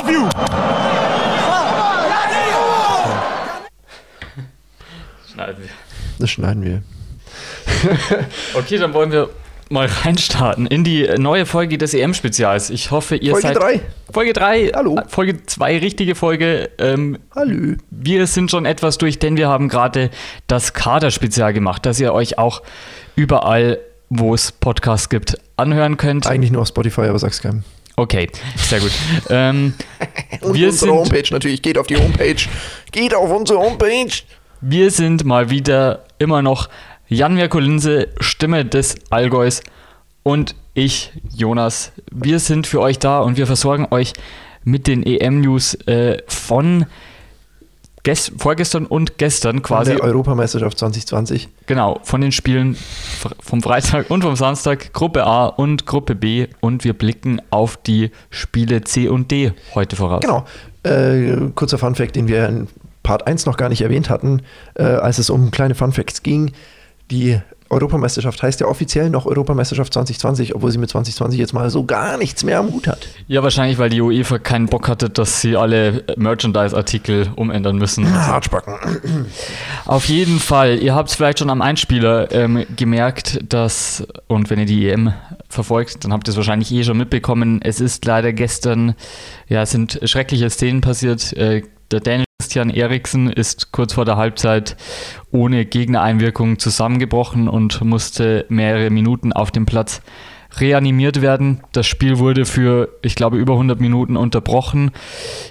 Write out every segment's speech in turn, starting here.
love you! Schneiden wir. Das schneiden wir. Okay, dann wollen wir mal reinstarten in die neue Folge des EM-Spezials. Ich hoffe, ihr Folge seid. 3. Folge 3. Hallo. Folge 2, richtige Folge. Ähm, Hallo. wir sind schon etwas durch, denn wir haben gerade das Kader-Spezial gemacht, das ihr euch auch überall, wo es Podcasts gibt, anhören könnt. Eigentlich nur auf Spotify, aber sag's keinem. Okay, sehr gut. ähm, Und Wir unsere sind- Homepage natürlich. Geht auf die Homepage. Geht auf unsere Homepage. Wir sind mal wieder immer noch Jan Mirko Linse, Stimme des Allgäus und ich, Jonas. Wir sind für euch da und wir versorgen euch mit den EM-News äh, von gest vorgestern und gestern quasi. Der Europameisterschaft 2020. Genau, von den Spielen vom Freitag und vom Samstag, Gruppe A und Gruppe B und wir blicken auf die Spiele C und D heute voraus. Genau. Äh, kurzer Funfact, den wir in Part 1 noch gar nicht erwähnt hatten, äh, als es um kleine Funfacts ging. Die Europameisterschaft heißt ja offiziell noch Europameisterschaft 2020, obwohl sie mit 2020 jetzt mal so gar nichts mehr am Hut hat. Ja, wahrscheinlich, weil die UEFA keinen Bock hatte, dass sie alle Merchandise-Artikel umändern müssen. Hartspacken. Auf jeden Fall, ihr habt es vielleicht schon am Einspieler ähm, gemerkt, dass, und wenn ihr die EM verfolgt, dann habt ihr es wahrscheinlich eh schon mitbekommen, es ist leider gestern, ja, es sind schreckliche Szenen passiert. Äh, der Dänische Christian Eriksen ist kurz vor der Halbzeit ohne Gegnereinwirkung zusammengebrochen und musste mehrere Minuten auf dem Platz reanimiert werden. Das Spiel wurde für, ich glaube, über 100 Minuten unterbrochen.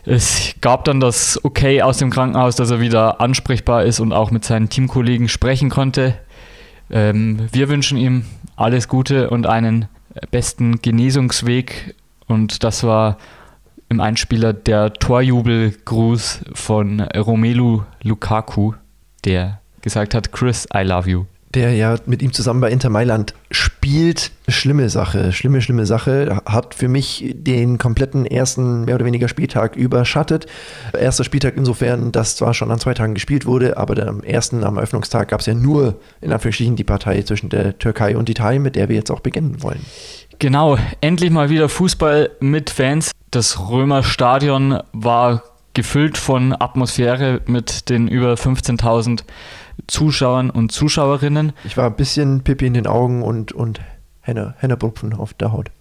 Es gab dann das Okay aus dem Krankenhaus, dass er wieder ansprechbar ist und auch mit seinen Teamkollegen sprechen konnte. Ähm, wir wünschen ihm alles Gute und einen besten Genesungsweg. Und das war im Einspieler der Torjubelgruß von Romelu Lukaku, der gesagt hat, Chris, I love you. der ja mit ihm zusammen bei Inter Mailand spielt. Schlimme Sache, schlimme, schlimme Sache. Hat für mich den kompletten ersten, mehr oder weniger Spieltag überschattet. Erster Spieltag insofern, dass zwar schon an zwei Tagen gespielt wurde, aber am ersten, am Eröffnungstag, gab es ja nur in Anführungsstrichen die Partei zwischen der Türkei und Italien, mit der wir jetzt auch beginnen wollen. Genau, endlich mal wieder Fußball mit Fans. Das Römerstadion war gefüllt von Atmosphäre mit den über 15.000 Zuschauern und Zuschauerinnen. Ich war ein bisschen Pippi in den Augen und, und Henne, Hennepupfen auf der Haut.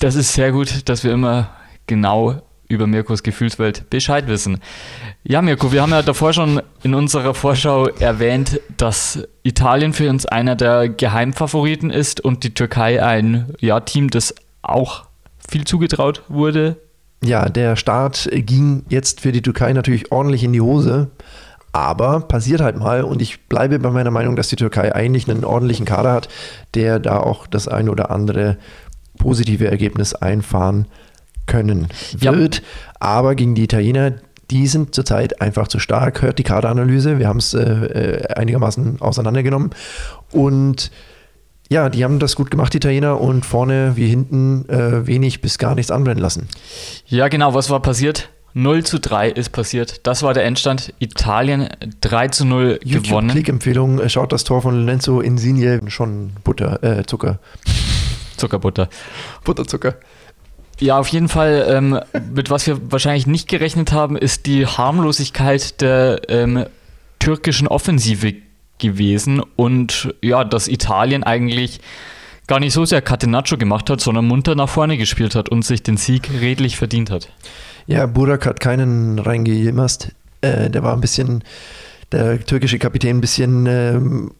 Das ist sehr gut, dass wir immer genau über Mirkos Gefühlswelt Bescheid wissen. Ja, Mirko, wir haben ja davor schon in unserer Vorschau erwähnt, dass Italien für uns einer der Geheimfavoriten ist und die Türkei ein ja, Team, das auch viel zugetraut wurde. Ja, der Start ging jetzt für die Türkei natürlich ordentlich in die Hose. Aber passiert halt mal und ich bleibe bei meiner Meinung, dass die Türkei eigentlich einen ordentlichen Kader hat, der da auch das ein oder andere positive Ergebnis einfahren können Ja. wird. Aber gegen die Italiener, die sind zurzeit einfach zu stark. Hört die Kaderanalyse, wir haben es äh, äh, einigermaßen auseinandergenommen. Und ja, die haben das gut gemacht, die Italiener, und vorne wie hinten äh, wenig bis gar nichts anbrennen lassen. Ja, genau, was war passiert? 0 zu 3 ist passiert. Das war der Endstand. Italien 3 zu 0 gewonnen. YouTube-Klick-Empfehlung, äh, schaut das Tor von Lorenzo Insigne, schon Butter, äh, Zucker. Zuckerbutter. Butterzucker. Ja, auf jeden Fall, ähm, mit was wir wahrscheinlich nicht gerechnet haben, ist die Harmlosigkeit der ähm, türkischen Offensive gewesen und ja, dass Italien eigentlich gar nicht so sehr Catenaccio gemacht hat, sondern munter nach vorne gespielt hat und sich den Sieg redlich verdient hat. Ja, Burak hat keinen reingejimmerst. Äh, der war ein bisschen, der türkische Kapitän ein bisschen, ähm,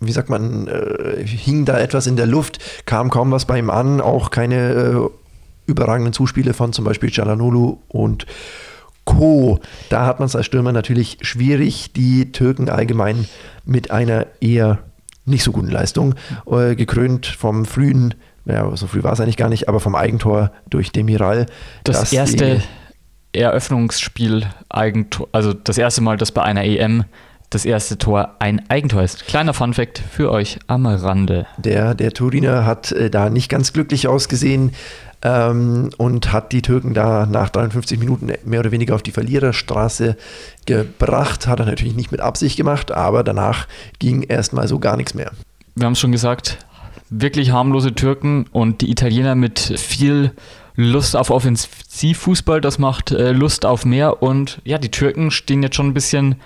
wie sagt man, äh, hing da etwas in der Luft, kam kaum was bei ihm an, auch keine äh, überragenden Zuspiele von zum Beispiel Cialanoglu und Co. Da hat man es als Stürmer natürlich schwierig, die Türken allgemein mit einer eher nicht so guten Leistung, äh, gekrönt vom frühen, ja, so früh war es eigentlich gar nicht, aber vom Eigentor durch Demiral. Das erste Eröffnungsspiel Eigentor, also das erste Mal, dass bei einer EM das erste Tor ein Eigentor ist. Kleiner Funfact für euch am Rande. Der, der Turiner hat äh, da nicht ganz glücklich ausgesehen ähm, und hat die Türken da nach 53 Minuten mehr oder weniger auf die Verliererstraße gebracht. Hat er natürlich nicht mit Absicht gemacht, aber danach ging erstmal so gar nichts mehr. Wir haben es schon gesagt, wirklich harmlose Türken und die Italiener mit viel Lust auf Offensivfußball, das macht äh, Lust auf mehr und ja, die Türken stehen jetzt schon ein bisschen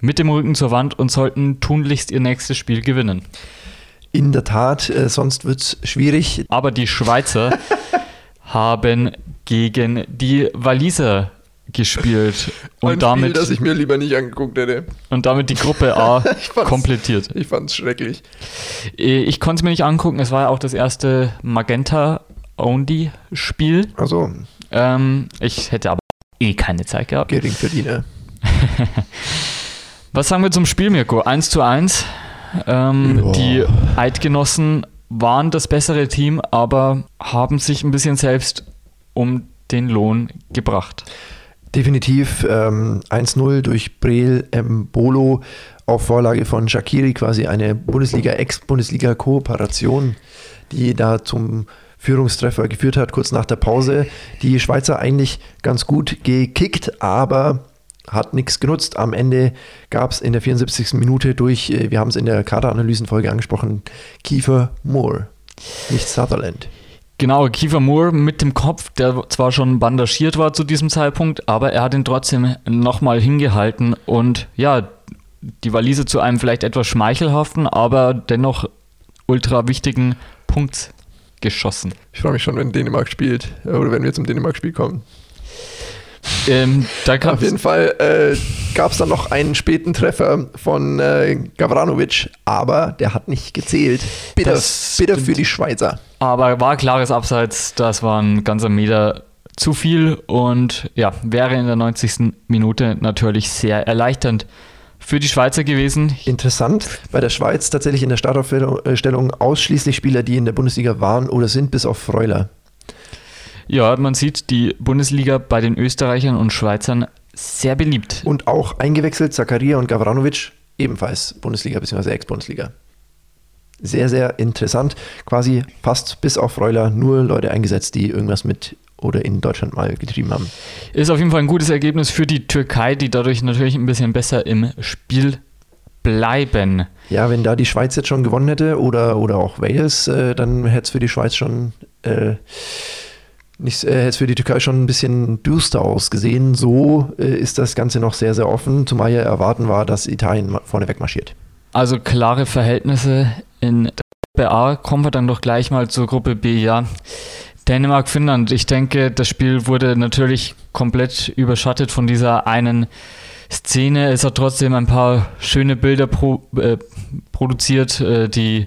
mit dem Rücken zur Wand und sollten tunlichst ihr nächstes Spiel gewinnen. In der Tat, äh, sonst wird es schwierig. Aber die Schweizer haben gegen die Waliser gespielt und Ein damit Spiel, das ich mir lieber nicht angeguckt hätte. und damit die Gruppe A Ich fand's- komplettiert. Ich fand es schrecklich. Äh, Ich konnte es mir nicht angucken, es war ja auch das erste Magenta-Only-Spiel. Also, Ähm, ich hätte aber eh keine Zeit gehabt. Geringverdiener. Was sagen wir zum Spiel, Mirko? 1 zu 1. Ähm. Die Eidgenossen waren das bessere Team, aber haben sich ein bisschen selbst um den Lohn gebracht. Definitiv ähm, 1-0 durch Breel Mbolo auf Vorlage von Shakiri, quasi eine Bundesliga-Ex-Bundesliga-Kooperation, die da zum Führungstreffer geführt hat, kurz nach der Pause. Die Schweizer eigentlich ganz gut gekickt, aber hat nichts genutzt. Am Ende gab es in der 74. Minute durch, äh, wir haben es in der Kaderanalysenfolge angesprochen, Kiefer Moore, nicht Sutherland. Genau, Kiefer Moore mit dem Kopf, der zwar schon bandagiert war zu diesem Zeitpunkt, aber er hat ihn trotzdem nochmal hingehalten und ja, die Waliser zu einem vielleicht etwas schmeichelhaften, aber dennoch ultra wichtigen Punkt geschossen. Ich freue mich schon, wenn Dänemark spielt, äh, oder wenn wir zum Dänemark-Spiel kommen. Ähm, Auf jeden Fall äh, gab es dann noch einen späten Treffer von äh, Gavranovic, aber der hat nicht gezählt. Bitter, bitter für die Schweizer. Aber war klares Abseits, das war ein ganzer Meter zu viel und ja, wäre in der 90. Minute natürlich sehr erleichternd für die Schweizer gewesen. Interessant, bei der Schweiz tatsächlich in der Startaufstellung ausschließlich Spieler, die in der Bundesliga waren oder sind, bis auf Freuler. Ja, man sieht die Bundesliga bei den Österreichern und Schweizern sehr beliebt. Und auch eingewechselt Zakaria und Gavranovic, ebenfalls Bundesliga bzw. Ex-Bundesliga. Sehr, sehr interessant. Quasi fast bis auf Freuler nur Leute eingesetzt, die irgendwas mit oder in Deutschland mal getrieben haben. Ist auf jeden Fall ein gutes Ergebnis für die Türkei, die dadurch natürlich ein bisschen besser im Spiel bleiben. Ja, wenn da die Schweiz jetzt schon gewonnen hätte oder, oder auch Wales, äh, dann hätte es für die Schweiz schon äh, nicht, äh, hätte es für die Türkei schon ein bisschen düster ausgesehen. So äh, ist das Ganze noch sehr, sehr offen, zumal ja erwarten war, dass Italien vorneweg marschiert. Also klare Verhältnisse in der Gruppe A. Kommen wir dann doch gleich mal zur Gruppe B, ja. Dänemark, Finnland. Ich denke, das Spiel wurde natürlich komplett überschattet von dieser einen Szene. Es hat trotzdem ein paar schöne Bilder pro, äh, produziert. Äh, die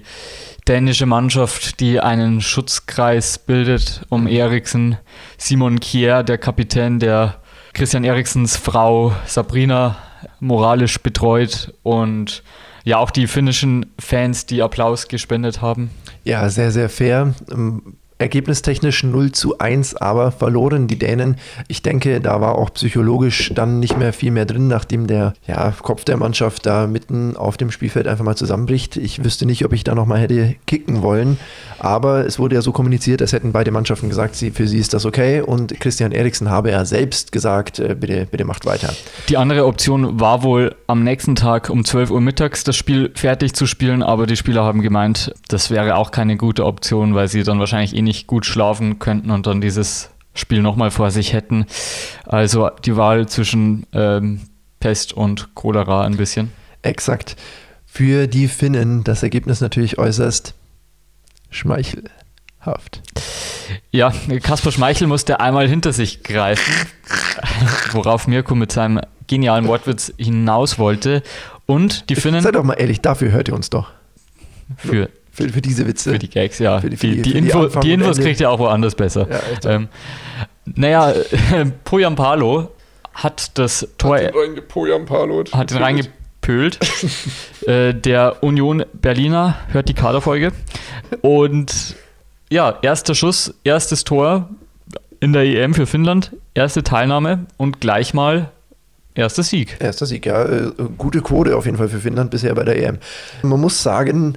dänische Mannschaft, die einen Schutzkreis bildet um Eriksen. Simon Kier, der Kapitän, der Christian Eriksens Frau Sabrina moralisch betreut und ja, auch die finnischen Fans, die Applaus gespendet haben. Ja, sehr, sehr fair. Ergebnistechnisch 0 zu 1, aber verloren die Dänen. Ich denke, da war auch psychologisch dann nicht mehr viel mehr drin, nachdem der ja, Kopf der Mannschaft da mitten auf dem Spielfeld einfach mal zusammenbricht. Ich wüsste nicht, ob ich da nochmal hätte kicken wollen, aber es wurde ja so kommuniziert, als hätten beide Mannschaften gesagt, sie, für sie ist das okay und Christian Eriksen habe ja selbst gesagt, äh, bitte, bitte macht weiter. Die andere Option war wohl am nächsten Tag um 12 Uhr mittags das Spiel fertig zu spielen, aber die Spieler haben gemeint, das wäre auch keine gute Option, weil sie dann wahrscheinlich eh nicht gut schlafen könnten und dann dieses Spiel nochmal vor sich hätten. Also die Wahl zwischen ähm, Pest und Cholera ein bisschen. Exakt. Für die Finnen das Ergebnis natürlich äußerst schmeichelhaft. Ja, Kasper Schmeichel musste einmal hinter sich greifen, worauf Mirko mit seinem genialen Wortwitz hinaus wollte. Und die Finnen Seid doch mal ehrlich, dafür hört ihr uns doch. für, Für, für diese Witze. für die Gags, ja. Für die- für die, die- die, für die Info, die Infos kriegt ihr auch woanders besser. Ja, echt. Ähm, naja, Poyampalo hat das Tor, hat ihn reingepölt. äh, der Union Berliner hört die Kaderfolge. Und ja, erster Schuss, erstes Tor in der EM für Finnland, erste Teilnahme und gleich mal erster Sieg. Erster Sieg, ja. Äh, Gute Quote auf jeden Fall für Finnland bisher bei der EM. Man muss sagen,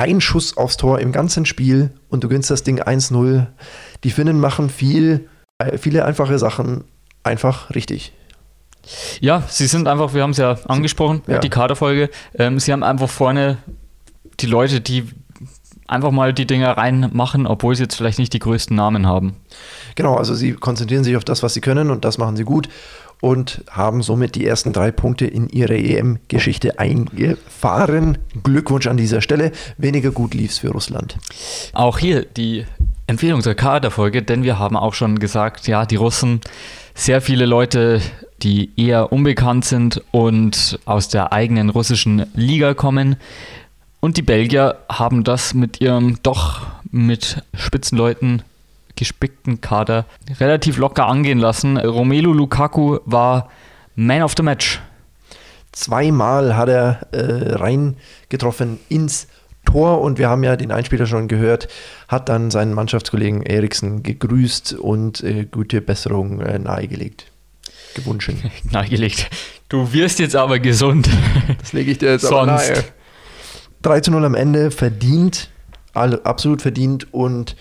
ein Schuss aufs Tor im ganzen Spiel und du gewinnst das Ding 1-0. Die Finnen machen viel, äh, viele einfache Sachen einfach richtig. Ja, sie sind einfach, wir haben es ja angesprochen, Ja. die Kaderfolge. Ähm, sie haben einfach vorne die Leute, die einfach mal die Dinger reinmachen, obwohl sie jetzt vielleicht nicht die größten Namen haben. Genau, also sie konzentrieren sich auf das, was sie können und das machen sie gut und haben somit die ersten drei Punkte in ihre EM-Geschichte eingefahren. Glückwunsch an dieser Stelle. Weniger gut lief es für Russland. Auch hier die Empfehlung zur Kaderfolge, denn wir haben auch schon gesagt, ja, die Russen, sehr viele Leute, die eher unbekannt sind und aus der eigenen russischen Liga kommen. Und die Belgier haben das mit ihrem doch mit Spitzenleuten gespickten Kader relativ locker angehen lassen. Romelu Lukaku war Man of the Match. Zweimal hat er äh, reingetroffen ins Tor und wir haben ja den Einspieler schon gehört, hat dann seinen Mannschaftskollegen Eriksen gegrüßt und äh, gute Besserung äh, nahegelegt. Gewünscht. nahegelegt. Du wirst jetzt aber gesund. Das lege ich dir jetzt Sonst. aber nahe. 3 zu 0 am Ende, verdient, absolut verdient und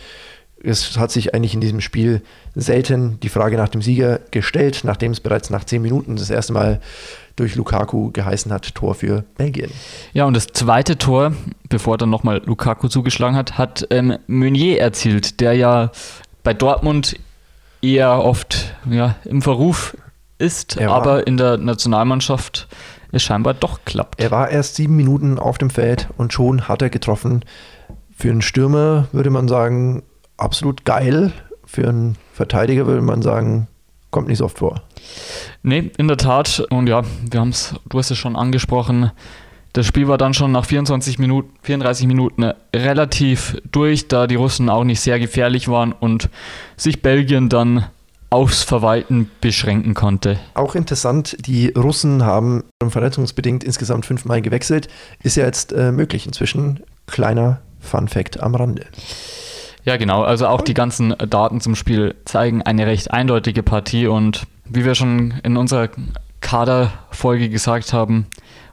es hat sich eigentlich in diesem Spiel selten die Frage nach dem Sieger gestellt, nachdem es bereits nach zehn Minuten das erste Mal durch Lukaku geheißen hat, Tor für Belgien. Ja, und das zweite Tor, bevor dann nochmal Lukaku zugeschlagen hat, hat ähm, Meunier erzielt, der ja bei Dortmund eher oft ja, im Verruf ist, aber in der Nationalmannschaft es scheinbar doch klappt. Er war erst sieben Minuten auf dem Feld und schon hat er getroffen. Für einen Stürmer würde man sagen, absolut geil. Für einen Verteidiger würde man sagen, kommt nicht so oft vor. Nee, in der Tat. Und ja, wir haben es, du hast es schon angesprochen. Das Spiel war dann schon nach 24 Minuten, 34 Minuten relativ durch, da die Russen auch nicht sehr gefährlich waren und sich Belgien dann aufs Verwalten beschränken konnte. Auch interessant, die Russen haben verletzungsbedingt insgesamt fünfmal gewechselt. Ist ja jetzt äh, möglich inzwischen. Kleiner Fun Fact am Rande. Ja, genau. Also auch die ganzen Daten zum Spiel zeigen eine recht eindeutige Partie und wie wir schon in unserer Kaderfolge gesagt haben,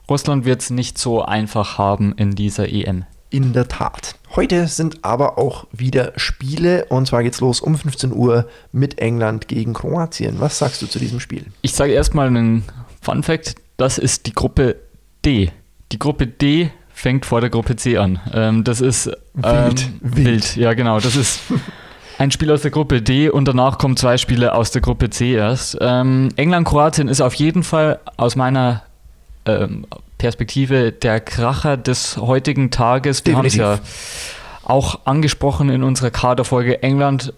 Russland wird es nicht so einfach haben in dieser EM. In der Tat. Heute sind aber auch wieder Spiele und zwar geht's los um 15 Uhr mit England gegen Kroatien. Was sagst du zu diesem Spiel? Ich sage erstmal einen Fun Fact: Das ist die Gruppe D. Die Gruppe D fängt vor der Gruppe C an. Ähm, das ist ähm, wild. wild. Ja, genau. Das ist ein Spiel aus der Gruppe D und danach kommen zwei Spiele aus der Gruppe C erst. Ähm, England-Kroatien ist auf jeden Fall aus meiner ähm, Perspektive der Kracher des heutigen Tages. Wir haben es ja auch angesprochen in unserer Kaderfolge. England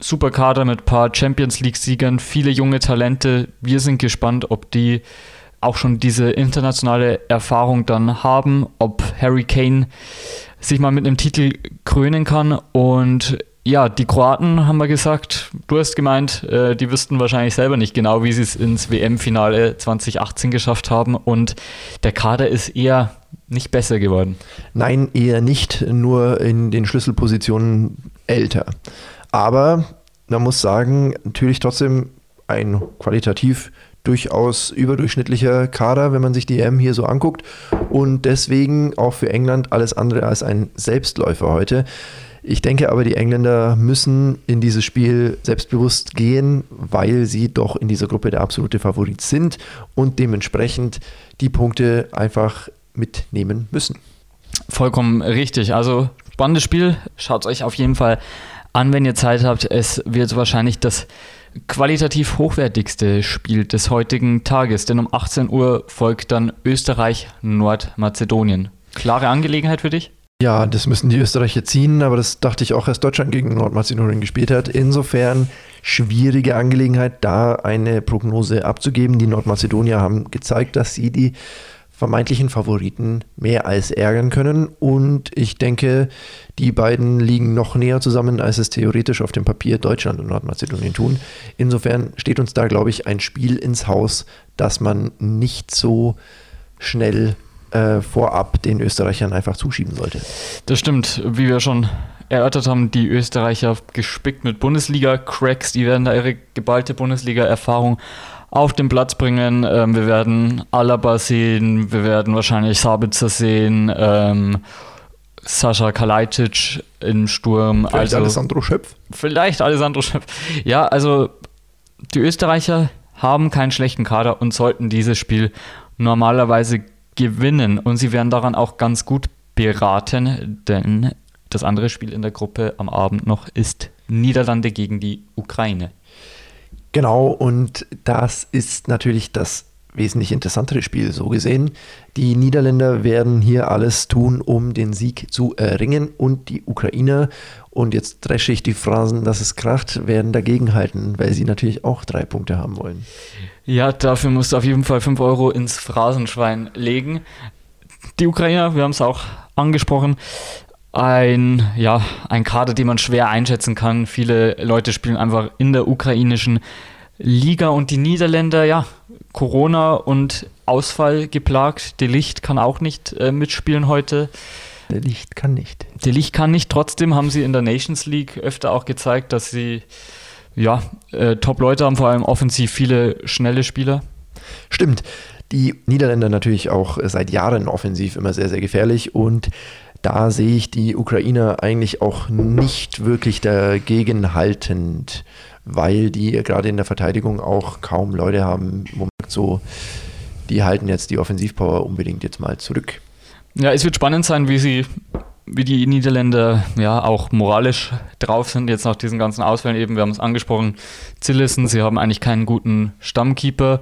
super Kader mit ein paar Champions League-Siegern, viele junge Talente. Wir sind gespannt, ob die auch schon diese internationale Erfahrung dann haben, ob Harry Kane sich mal mit einem Titel krönen kann. Und ja, die Kroaten haben wir gesagt, du hast gemeint, äh, die wüssten wahrscheinlich selber nicht genau, wie sie es ins WM-Finale 2018 geschafft haben. Und der Kader ist eher nicht besser geworden. Nein, eher nicht, nur in den Schlüsselpositionen älter. Aber man muss sagen, natürlich trotzdem ein qualitativ durchaus überdurchschnittlicher Kader, wenn man sich die EM hier so anguckt. Und deswegen auch für England alles andere als ein Selbstläufer heute. Ich denke aber, die Engländer müssen in dieses Spiel selbstbewusst gehen, weil sie doch in dieser Gruppe der absolute Favorit sind und dementsprechend die Punkte einfach mitnehmen müssen. Vollkommen richtig. Also spannendes Spiel. Schaut es euch auf jeden Fall an, wenn ihr Zeit habt. Es wird wahrscheinlich das qualitativ hochwertigste Spiel des heutigen Tages, denn um 18 Uhr folgt dann Österreich-Nordmazedonien. Klare Angelegenheit für dich? Ja, das müssen die Österreicher ziehen, aber das dachte ich auch, als Deutschland gegen Nordmazedonien gespielt hat. Insofern schwierige Angelegenheit, da eine Prognose abzugeben. Die Nordmazedonier haben gezeigt, dass sie die vermeintlichen Favoriten mehr als ärgern können. Und ich denke, die beiden liegen noch näher zusammen, als es theoretisch auf dem Papier Deutschland und Nordmazedonien tun. Insofern steht uns da, glaube ich, ein Spiel ins Haus, das man nicht so schnell äh, vorab den Österreichern einfach zuschieben sollte. Das stimmt, wie wir schon erörtert haben, die Österreicher gespickt mit Bundesliga-Cracks, die werden da ihre geballte Bundesliga-Erfahrung auf den Platz bringen. Ähm, wir werden Alaba sehen, wir werden wahrscheinlich Sabitzer sehen, ähm, Sascha Kalajdzic im Sturm. Vielleicht also, Alessandro Schöpf. Vielleicht Alessandro Schöpf. Ja, also die Österreicher haben keinen schlechten Kader und sollten dieses Spiel normalerweise gewinnen. Und sie werden daran auch ganz gut beraten, denn das andere Spiel in der Gruppe am Abend noch ist Niederlande gegen die Ukraine. Genau, und das ist natürlich das wesentlich interessantere Spiel so gesehen. Die Niederländer werden hier alles tun, um den Sieg zu erringen und die Ukrainer, und jetzt dresche ich die Phrasen, dass es kracht, werden dagegenhalten, weil sie natürlich auch drei Punkte haben wollen. Ja, dafür musst du auf jeden Fall 5 Euro ins Phrasenschwein legen. Die Ukrainer, wir haben es auch angesprochen, ein, ja, ein Kader, den man schwer einschätzen kann. Viele Leute spielen einfach in der ukrainischen Liga und die Niederländer, ja, Corona und Ausfall geplagt. De Licht kann auch nicht äh, mitspielen heute. Der Licht kann nicht. Der Licht kann nicht. Trotzdem haben sie in der Nations League öfter auch gezeigt, dass sie ja, äh, Top-Leute haben, vor allem offensiv viele schnelle Spieler. Stimmt. Die Niederländer natürlich auch seit Jahren offensiv immer sehr, sehr gefährlich und da sehe ich die Ukrainer eigentlich auch nicht wirklich dagegen haltend, weil die gerade in der Verteidigung auch kaum Leute haben, wo man sagt, so, die halten jetzt die Offensivpower unbedingt jetzt mal zurück. Ja, es wird spannend sein, wie sie, wie die Niederländer ja auch moralisch drauf sind, jetzt nach diesen ganzen Ausfällen eben, wir haben es angesprochen, Zillissen, sie haben eigentlich keinen guten Stammkeeper.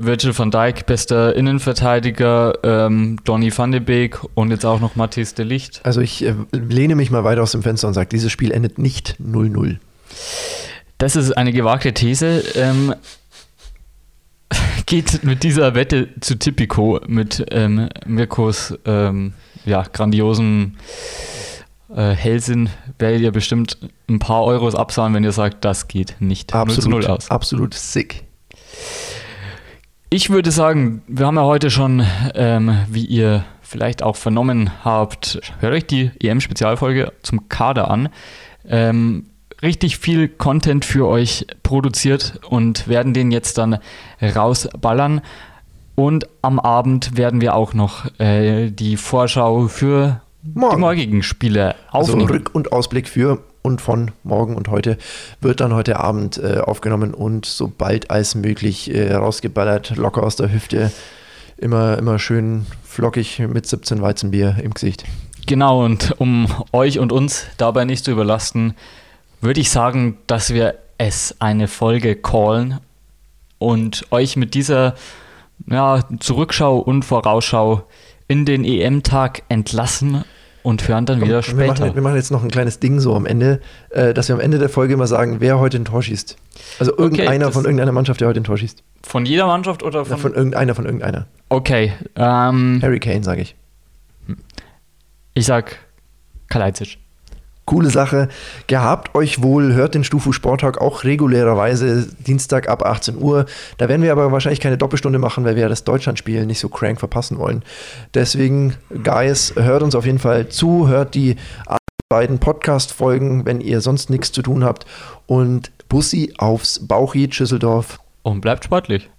Virgil van Dijk, bester Innenverteidiger, ähm, Donny van de Beek und jetzt auch noch Matthias de Licht. Also ich äh, lehne mich mal weiter aus dem Fenster und sage, dieses Spiel endet nicht 0-0. Das ist eine gewagte These. Ähm, geht mit dieser Wette zu Tipico mit ähm, Mirkos ähm, ja, grandiosen äh, Hellsinn, werdet ihr bestimmt ein paar Euros abzahlen, wenn ihr sagt, das geht nicht absolut, 0 aus. Absolut sick. Ich würde sagen, wir haben ja heute schon, ähm, wie ihr vielleicht auch vernommen habt, hört euch die EM-Spezialfolge zum Kader an. Ähm, richtig viel Content für euch produziert und werden den jetzt dann rausballern. Und am Abend werden wir auch noch äh, die Vorschau für Morgen. die morgigen Spiele also aufnehmen. Also Rück- und Ausblick für und von morgen und heute wird dann heute Abend äh, aufgenommen und sobald als möglich äh, rausgeballert, locker aus der Hüfte. Immer, immer schön flockig mit 17 Weizenbier im Gesicht. Genau, und um euch und uns dabei nicht zu überlasten, würde ich sagen, dass wir es eine Folge callen und euch mit dieser ja, Zurückschau und Vorausschau in den EM-Tag entlassen und hören dann Komm, wieder später. Wir machen, wir machen, jetzt noch ein kleines Ding so am Ende, äh, dass wir am Ende der Folge immer sagen, wer heute ein Tor schießt. Also irgendeiner okay, von irgendeiner Mannschaft, der heute ein Tor schießt. Von jeder Mannschaft oder von? Ja, von irgendeiner, von irgendeiner. Okay. Ähm, Harry Kane, sage ich. Ich sag Kalajdzic coole Sache. Gehabt euch wohl, hört den Stufu Sporttag auch regulärerweise Dienstag ab 18 Uhr. Da werden wir aber wahrscheinlich keine Doppelstunde machen, weil wir das Deutschlandspiel nicht so crank verpassen wollen. Deswegen, Guys, hört uns auf jeden Fall zu, hört die beiden Podcast-Folgen, wenn ihr sonst nichts zu tun habt. Und Bussi aufs Bauchi Schüsseldorf. Und bleibt sportlich.